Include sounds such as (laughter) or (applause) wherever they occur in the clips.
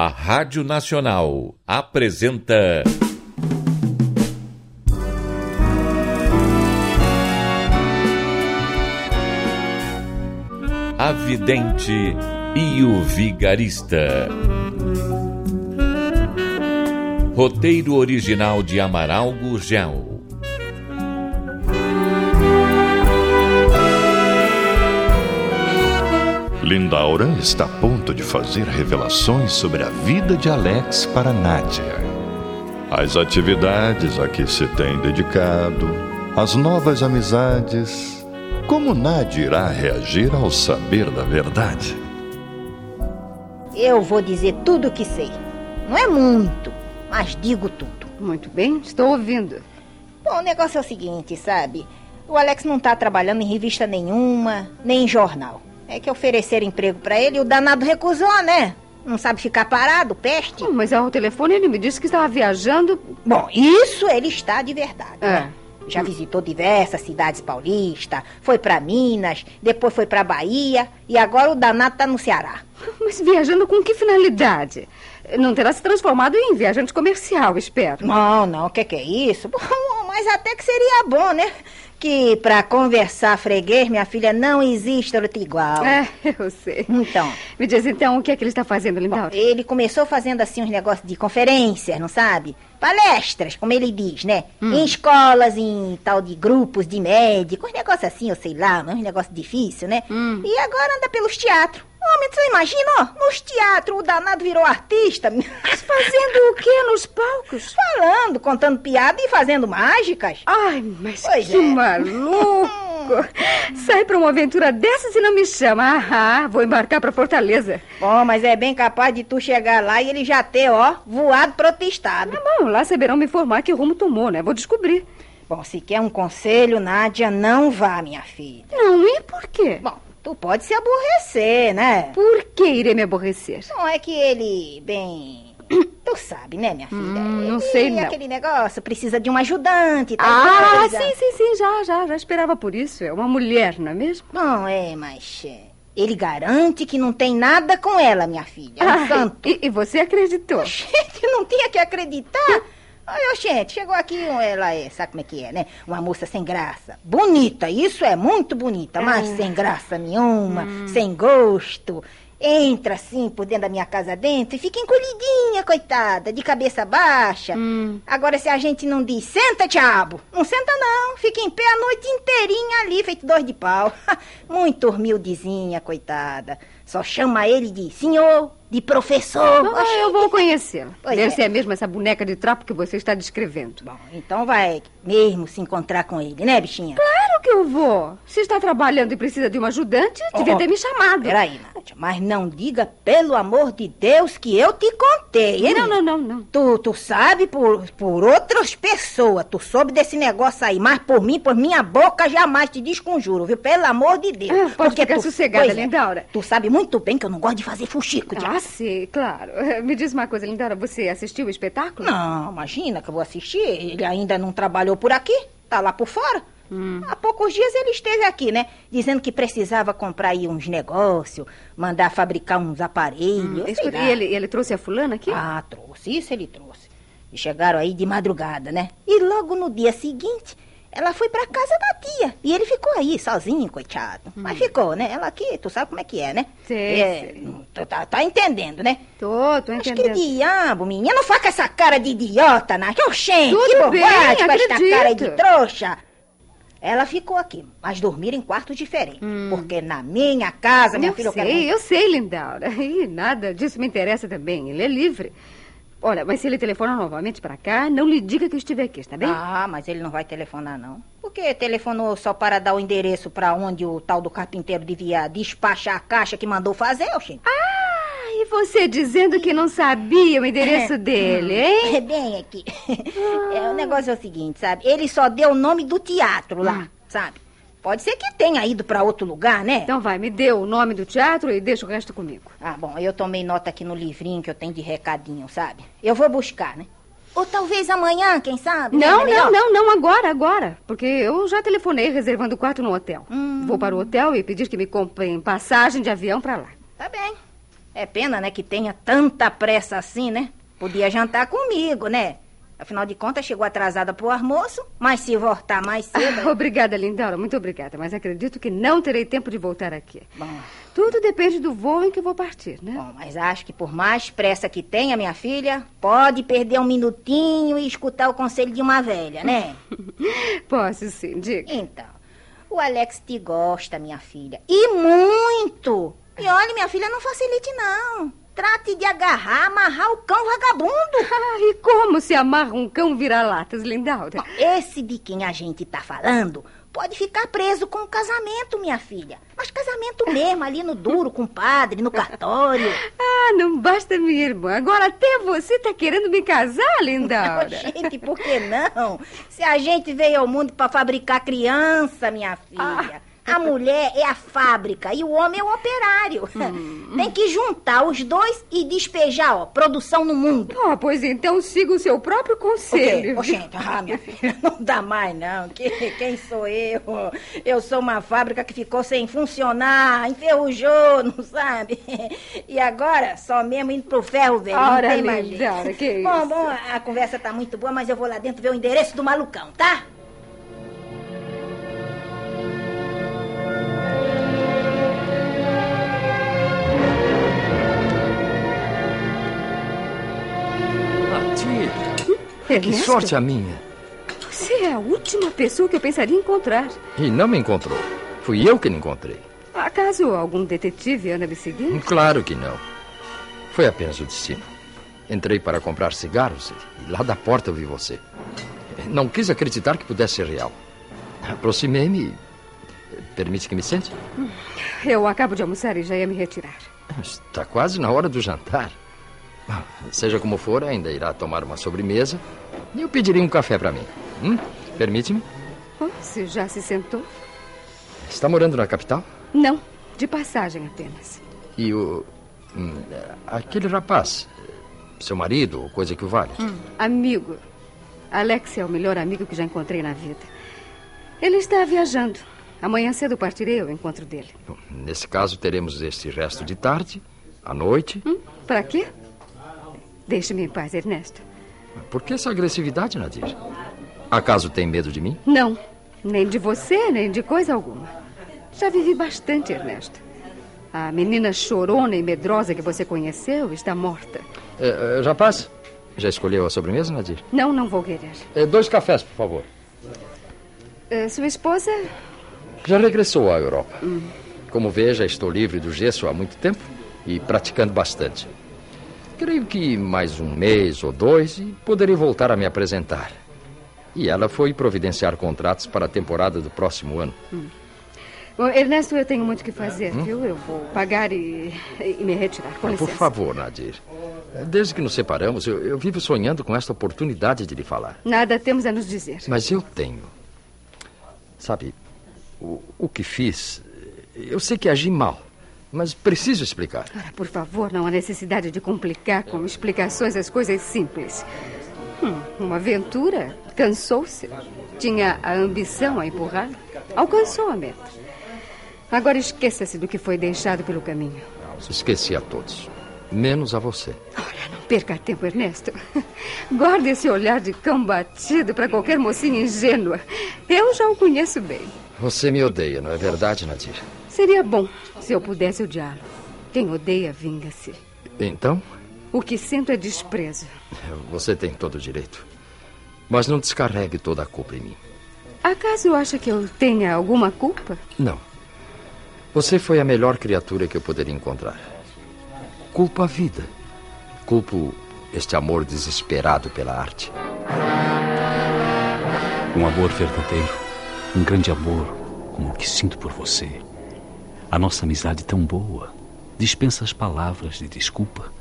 A Rádio Nacional apresenta. A Vidente e o Vigarista. Roteiro original de Amaral Gurgel. Lindaura está a ponto de fazer revelações sobre a vida de Alex para Nádia. As atividades a que se tem dedicado, as novas amizades. Como Nádia irá reagir ao saber da verdade? Eu vou dizer tudo o que sei. Não é muito, mas digo tudo. Muito bem, estou ouvindo. Bom, o negócio é o seguinte, sabe? O Alex não tá trabalhando em revista nenhuma, nem em jornal. É que ofereceram emprego para ele e o danado recusou, né? Não sabe ficar parado, peste. Oh, mas ao telefone ele me disse que estava viajando. Bom, isso ele está de verdade. É. né? Já visitou diversas cidades paulistas, foi para Minas, depois foi para Bahia e agora o danado tá no Ceará. Mas viajando com que finalidade? Não terá se transformado em viajante comercial, espero. Não, não, o que, que é isso? Bom, mas até que seria bom, né? Que pra conversar freguês, minha filha, não existe outro igual. É, eu sei. Então, Me diz então o que é que ele está fazendo, Lindaura? ele começou fazendo assim uns negócios de conferências, não sabe? Palestras, como ele diz, né? Em escolas, em tal de grupos de médicos, uns negócios assim, eu sei lá, uns negócios difíceis, né? Hum. E agora anda pelos teatros. Homem, você imagina, ó, nos teatros o danado virou artista. (laughs) Fazendo o quê nos palcos? Falando, contando piada e fazendo mágicas. Ai, mas Pois que é. maluco! (laughs) Sai pra uma aventura dessas e não me chama. Ah, vou embarcar pra Fortaleza. Bom, mas é bem capaz de tu chegar lá e ele já ter, ó, voado protestado. Tá bom, lá saberão me informar que rumo tomou, né? Vou descobrir. Bom, se quer um conselho, Nádia, não vá, minha filha. Não, e por quê? Bom, tu pode se aborrecer, né? Por que irei me aborrecer? Não é que ele, bem... (clears throat) Tu sabe, né, minha filha? Hum, não Ele, sei, não. aquele negócio, precisa de um ajudante tal Ah, coisa. sim, sim, sim, já, já, já esperava por isso. É uma mulher, não é mesmo? Bom, é, mas... é, Ele garante que não tem nada com ela, minha filha. É um Ai, santo. e, e você acreditou? (laughs) Gente, não tinha que acreditar. Olha, gente, chegou aqui, ela é, sabe como é que é, né? Uma moça sem graça. Bonita, isso é muito bonita, mas sem graça nenhuma, sem gosto. Entra assim por dentro da minha casa dentro e fica encolhidinha, coitada, de cabeça baixa. Agora, se a gente não diz, senta, diabo, não senta não, fica em pé a noite inteirinha ali, feito dois de pau. (laughs) muito humildezinha, coitada. Só chama ele de senhor, de professor. Ah, eu vou conhecê-la. Pois Deve é. ser mesmo essa boneca de trapo que você está descrevendo. Bom, então vai mesmo se encontrar com ele, né, bichinha? Claro que eu vou. Se está trabalhando e precisa de um ajudante, devia Oh, ter me chamado. Peraí, Nádia, mas não diga, pelo amor de Deus, que eu te contei, hein? Não, não, não, não. Tu, tu sabe por, por outras pessoas, tu soube desse negócio aí, mas por mim, por minha boca, jamais te desconjuro, viu? Pelo amor de Deus. Ah, pode ficar tu, sossegada, pois é, Lindaura. Tu sabe muito bem que eu não gosto de fazer fuxico, Ah, sim, claro. (laughs) Me diz uma coisa, Lindora, você assistiu o espetáculo? Não, imagina que eu vou assistir. Ele ainda não trabalhou por aqui, tá lá por fora. Hum. Há poucos dias ele esteve aqui, né? Dizendo que precisava comprar aí uns negócios, mandar fabricar uns aparelhos. lá. e ele, ele trouxe a fulana aqui? Ah, trouxe, isso ele trouxe. E chegaram aí de madrugada, né? E logo no dia seguinte, ela foi pra casa da tia. E ele ficou aí, sozinho, coitado. Mas ficou, né? Ela aqui, tu sabe como é que é, né? Hum. Sei, é, sei. Tu tá, tá entendendo, né? Tô, tô Mas que entendendo. diabo, menina, não faça essa cara de idiota, né? Que oxente, Tudo que bem, bobagem com acredito. cara de trouxa. Ela ficou aqui, mas dormiram em quartos diferentes. Hum. Porque na minha casa, minha eu filha, eu sei, eu sei, Lindaura. (laughs) E nada disso me interessa também. Ele é livre. Olha, mas se ele telefona novamente pra cá, não lhe diga que eu estive aqui, está bem? Ah, mas ele não vai telefonar, não. Porque telefonou só para dar o endereço para onde o tal do carpinteiro devia despachar a caixa que mandou fazer, oxente. Ah, você dizendo que não sabia o endereço dele, hein? É bem aqui. (laughs) É, o negócio é o seguinte, sabe? Ele só deu o nome do teatro lá, Hum. sabe? Pode ser que tenha ido para outro lugar, né? Então vai, me dê o nome do teatro e deixa o resto comigo. Ah, bom, eu tomei nota aqui no livrinho que eu tenho de recadinho, sabe? Eu vou buscar, né? Ou talvez amanhã, quem sabe? Não, É não, não, não agora, agora. Porque eu já telefonei reservando o quarto no hotel. Hum. Vou para o hotel e pedir que me comprem passagem de avião para lá. Tá bem. É pena, né, que tenha tanta pressa assim, né? Podia jantar comigo, né? Afinal de contas, chegou atrasada pro almoço, mas se voltar mais (laughs) cedo. Ah, obrigada, Lindaura, muito obrigada. Mas acredito que não terei tempo de voltar aqui. Bom, Tudo depende do voo em que vou partir, né? bom, mas acho que por mais pressa que tenha, minha filha, pode perder um minutinho e escutar o conselho de uma velha, né? (laughs) Posso sim, diga. Então, o Alex te gosta, minha filha. E muito! E olha, minha filha, não facilite, não. Trate de agarrar, amarrar o cão vagabundo. (laughs) Ah, e como se amarra um cão vira-latas, Lindaura? Esse de quem a gente tá falando pode ficar preso com o casamento, minha filha. Mas casamento (laughs) mesmo, ali no duro, com o padre, no cartório. Ah, não basta minha irmã. Agora até você tá querendo me casar, Lindaura. (laughs) Gente, por que não? Se a gente veio ao mundo para fabricar criança, minha filha. A mulher é a fábrica e o homem é o operário. (laughs) Tem que juntar os dois e despejar, ó, produção no mundo. Oh, pois então siga o seu próprio conselho. Ô, gente, ah, minha (laughs) filha, não dá mais, não. Que, quem sou eu? Eu sou uma fábrica que ficou sem funcionar, enferrujou, (laughs) não sabe? E agora, só mesmo indo pro ferro, velho. não Ora, tem mais jeito. Bom, isso? bom, a conversa tá muito boa, mas eu vou lá dentro ver o endereço do malucão, tá? Que Ernesto, sorte a minha. Você é a última pessoa que eu pensaria em encontrar. E não me encontrou. Fui eu que lhe encontrei. Acaso algum detetive anda me seguindo? Claro que não. Foi apenas o destino. Entrei para comprar cigarros e lá da porta eu vi você. Não quis acreditar que pudesse ser real. Aproximei-me. Permite que me sente? Eu acabo de almoçar e já ia me retirar. Está quase na hora do jantar. Seja como for, ainda irá tomar uma sobremesa e eu pediria um café para mim. Hum? Permite-me? Oh, você já se sentou? Está morando na capital? Não, de passagem apenas. E o. hum, Aquele rapaz, seu marido, ou coisa que o vale. Amigo. Alex é o melhor amigo que já encontrei na vida. Ele está viajando. Amanhã cedo partirei ao encontro dele. Nesse caso, teremos este resto de tarde, à noite. Hum? Para quê? Deixe-me em paz, Ernesto. Por que essa agressividade, Nadir? Acaso tem medo de mim? Não, nem de você, nem de coisa alguma. Já vivi bastante, Ernesto. A menina chorona e medrosa que você conheceu está morta. Eh, eh, rapaz, já escolheu a sobremesa, Nadir? Não, não vou querer. Eh, dois cafés, por favor. Eh, sua esposa? Já regressou à Europa. Como vê, já estou livre do gesso há muito tempo e praticando bastante. Creio que mais um mês ou dois e poderei voltar a me apresentar. E ela foi providenciar contratos para a temporada do próximo ano. Bom, Ernesto, eu tenho muito o que fazer, viu? Eu vou pagar e, e me retirar. Com Hum? Por favor, Nadir. Desde que nos separamos, eu, eu vivo sonhando com esta oportunidade de lhe falar. Nada temos a nos dizer. Mas eu tenho. Sabe, o, o que fiz, eu sei que agi mal, mas preciso explicar. Ora, por favor, não há necessidade de complicar com explicações as coisas simples. Hum, uma aventura, cansou-se. Tinha a ambição a empurrar. Alcançou a meta. Agora esqueça-se do que foi deixado pelo caminho. Esqueci a todos, menos a você. Ora, não perca tempo, Ernesto. (laughs) Guarde esse olhar de cão batido para qualquer mocinha ingênua. Eu já o conheço bem. Você me odeia, não é verdade, Nadir? Seria bom se eu pudesse odiá-lo. Quem odeia, vinga-se. Então, O que sinto é desprezo. você tem todo o direito. Mas não descarregue toda a culpa em mim. Acaso acha que eu tenha alguma culpa? Não. Você foi a melhor criatura que eu poderia encontrar. Culpo a vida. Culpo este amor desesperado pela arte. Um amor verdadeiro, um grande amor, como o que sinto por você. A nossa amizade tão boa dispensa as palavras de desculpa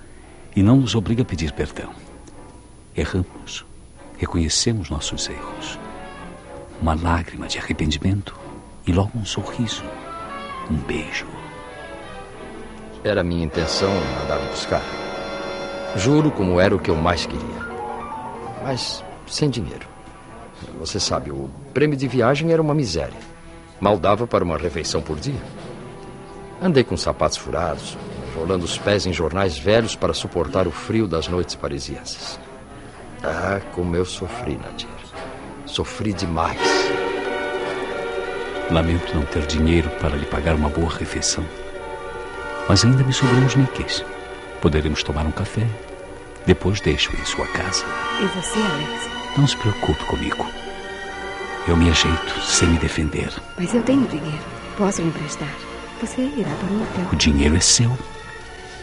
e não nos obriga a pedir perdão. Erramos, reconhecemos nossos erros. Uma lágrima de arrependimento e logo um sorriso, um beijo. Era minha intenção mandar lhe buscar. Juro como era o que eu mais queria. Mas sem dinheiro. Você sabe, o prêmio de viagem era uma miséria. Mal dava para uma refeição por dia. Andei com sapatos furados, enrolando os pés em jornais velhos para suportar o frio das noites parisienses. Ah, como eu sofri, Nadir. Sofri demais. Lamento não ter dinheiro para lhe pagar uma boa refeição. Mas ainda me sobram uns níqueis. Poderemos tomar um café. Depois deixo em sua casa. E você, Alex? Não se preocupe comigo. Eu me ajeito sem me defender. Mas eu tenho dinheiro. Posso lhe emprestar. Você irá para hotel. O dinheiro é seu.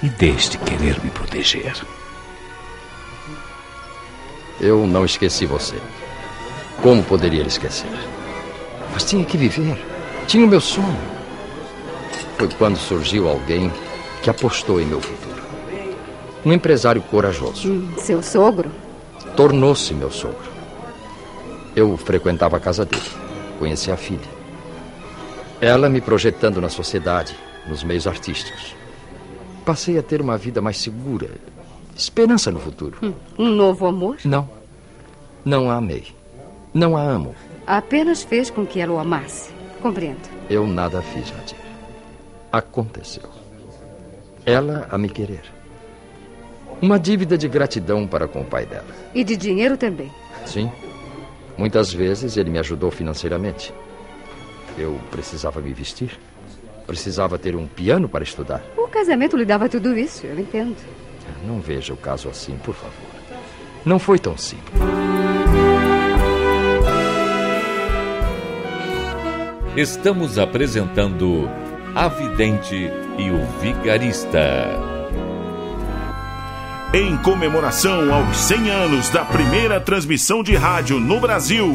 E deixe de querer me proteger. Eu não esqueci você. Como poderia esquecer? Mas tinha que viver. Tinha o meu sonho. Foi quando surgiu alguém que apostou em meu futuro. Um empresário corajoso. Hum, seu sogro? Tornou-se meu sogro. Eu frequentava a casa dele. Conheci a filha. Ela me projetando na sociedade, nos meios artísticos. Passei a ter uma vida mais segura. Esperança no futuro. Hum, um novo amor? Não. Não a amei. Não a amo. Apenas fez com que ela o amasse. Compreendo. Eu nada fiz, Nadir. Aconteceu. Ela a me querer. Uma dívida de gratidão para com o pai dela. E de dinheiro também. Sim. Muitas vezes ele me ajudou financeiramente. Eu precisava me vestir. Precisava ter um piano para estudar. O casamento lhe dava tudo isso, eu entendo. Não veja o caso assim, por favor. Não foi tão simples. Estamos apresentando A Vidente e o Vigarista. Em comemoração aos 100 anos da primeira transmissão de rádio no Brasil,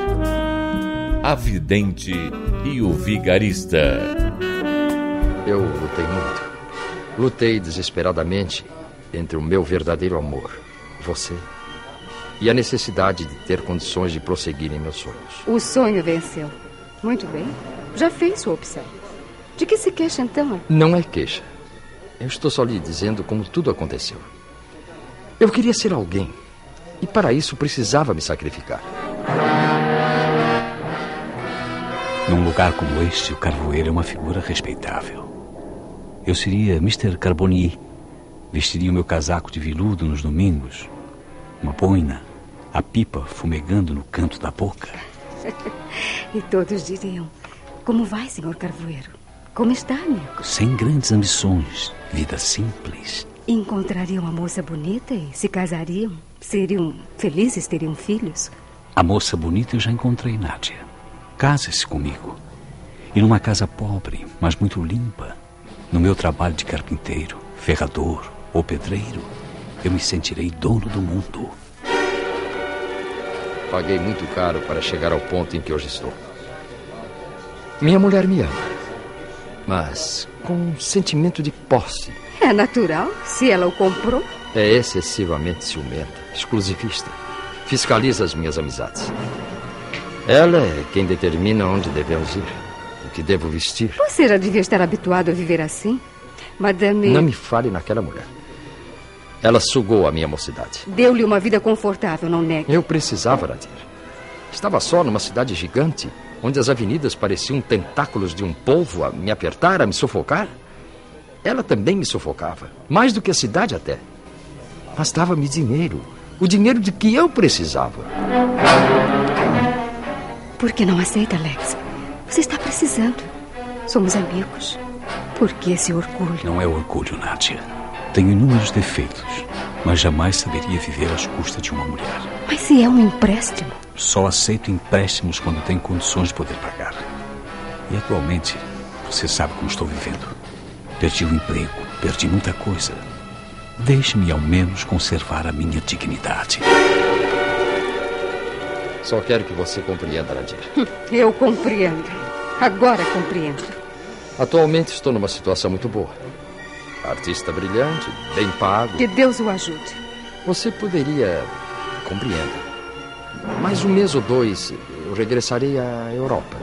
A Vidente e o Vigarista. Eu lutei muito. Lutei desesperadamente entre o meu verdadeiro amor, você, e a necessidade de ter condições de prosseguir em meus sonhos. O sonho venceu. Muito bem. Já fez sua opção. De que se queixa então? Não é queixa. Eu estou só lhe dizendo como tudo aconteceu. Eu queria ser alguém. E para isso precisava me sacrificar. Num lugar como este, o carvoeiro é uma figura respeitável. Eu seria Mr. Carbonier. Vestiria o meu casaco de veludo nos domingos, uma boina, a pipa fumegando no canto da boca. (laughs) e todos diriam: Como vai, senhor Carvoeiro? Como está, amigo? Sem grandes ambições, vida simples. Encontrariam uma moça bonita e se casariam? Seriam felizes, teriam filhos? A moça bonita eu já encontrei, Nádia. Case-se comigo. E numa casa pobre, mas muito limpa, no meu trabalho de carpinteiro, ferrador ou pedreiro, eu me sentirei dono do mundo. Paguei muito caro para chegar ao ponto em que hoje estou. Minha mulher me ama, mas com um sentimento de posse. É natural, se ela o comprou. É excessivamente ciumenta, exclusivista. Fiscaliza as minhas amizades. Ela é quem determina onde devemos ir, o que devo vestir. Você já devia estar habituado a viver assim. Madame. Não me fale naquela mulher. Ela sugou a minha mocidade. Deu-lhe uma vida confortável, não negue. Eu precisava, Nadir. Estava só numa cidade gigante, onde as avenidas pareciam tentáculos de um polvo a me apertar, a me sufocar. Ela também me sufocava, mais do que a cidade até. Mas dava-me dinheiro, o dinheiro de que eu precisava. Por que não aceita, Alex? Você está precisando. Somos amigos. Por que esse orgulho? Não é orgulho, Nádia. Tenho inúmeros defeitos, mas jamais saberia viver às custas de uma mulher. Mas se é um empréstimo? Só aceito empréstimos quando tenho condições de poder pagar. E atualmente, você sabe como estou vivendo. Perdi o emprego, perdi muita coisa. Deixe-me ao menos conservar a minha dignidade. Só quero que você compreenda, Nadir. Eu compreendo. Agora compreendo. Atualmente estou numa situação muito boa. artista brilhante, bem pago. Que Deus o ajude. Você poderia. Compreenda. Mais um mês ou dois, eu regressarei à Europa.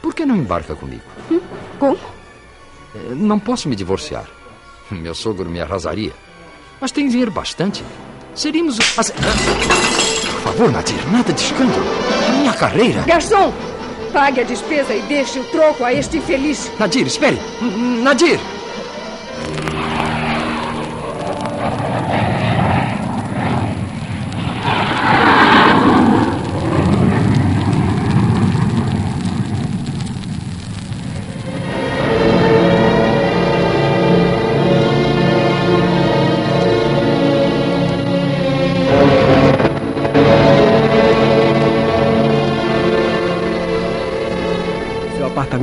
Por que não embarca comigo? Hum? Como? Eh, não posso me divorciar. Meu sogro me arrasaria. Mas tem dinheiro bastante. Seríamos. Por favor, Nadir, nada de escândalo. Minha carreira. Garçom! Pague a despesa e deixe o troco a este infeliz. Nadir, espere! Nadir!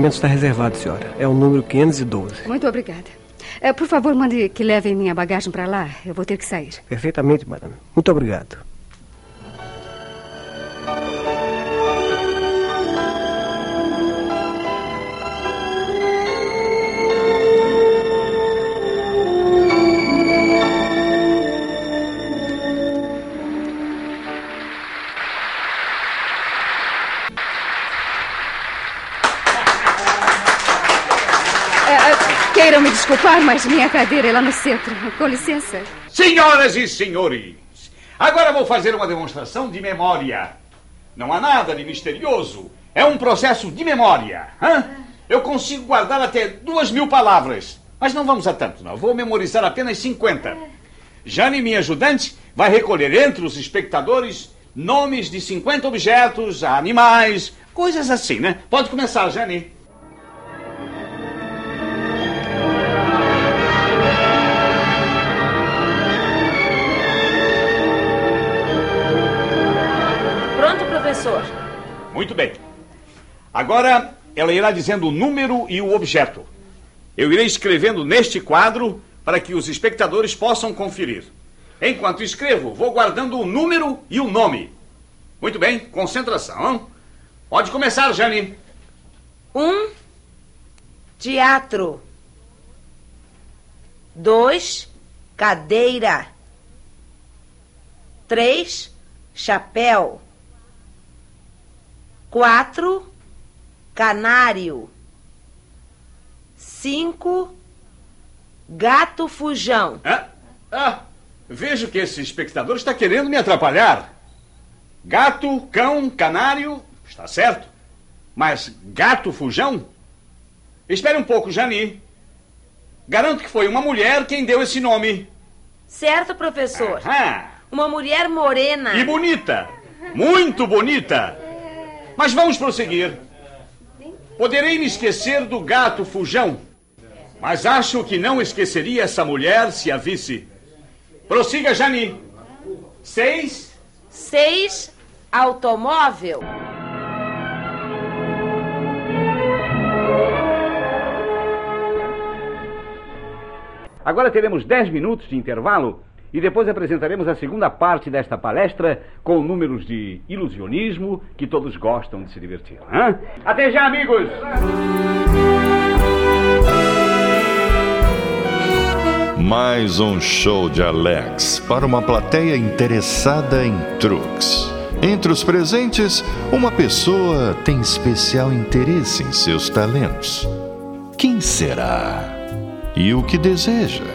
Apartamento está reservado, senhora. É o número 512. Muito obrigada. É, por favor, mande que levem minha bagagem para lá. Eu vou ter que sair. Perfeitamente, madame. Muito obrigado. Desculpar, mas minha cadeira é lá no centro. Com licença. Senhoras e senhores, agora vou fazer uma demonstração de memória. Não há nada de misterioso. É um processo de memória. Hã? Eu consigo guardar até duas mil palavras. Mas não vamos a tanto, não. Vou memorizar apenas 50. Jane, minha ajudante, vai recolher entre os espectadores nomes de 50 objetos, animais, coisas assim, né? Pode começar, Jane. Professor. Muito bem. Agora ela irá dizendo o número e o objeto. Eu irei escrevendo neste quadro para que os espectadores possam conferir. Enquanto escrevo, vou guardando o número e o nome. Muito bem, concentração. Hein? Pode começar, Jane. Um, teatro. Dois, cadeira. Três, chapéu. Quatro, canário. Cinco, gato fujão. Ah, ah, vejo que esse espectador está querendo me atrapalhar. Gato, cão, canário, está certo. Mas gato fujão? Espere um pouco, Jani. Garanto que foi uma mulher quem deu esse nome. Certo, professor. Ah, Uma mulher morena. e bonita. Muito bonita. Mas vamos prosseguir. Poderei me esquecer do gato fujão, mas acho que não esqueceria essa mulher se a visse. Prossiga, Jani. Seis. Seis, automóvel. Agora teremos dez minutos de intervalo e depois apresentaremos a segunda parte desta palestra com números de ilusionismo que todos gostam de se divertir. hã? Até já, amigos! Mais um show de Alex para uma plateia interessada em truques. Entre os presentes, uma pessoa tem especial interesse em seus talentos. Quem será? E o que deseja?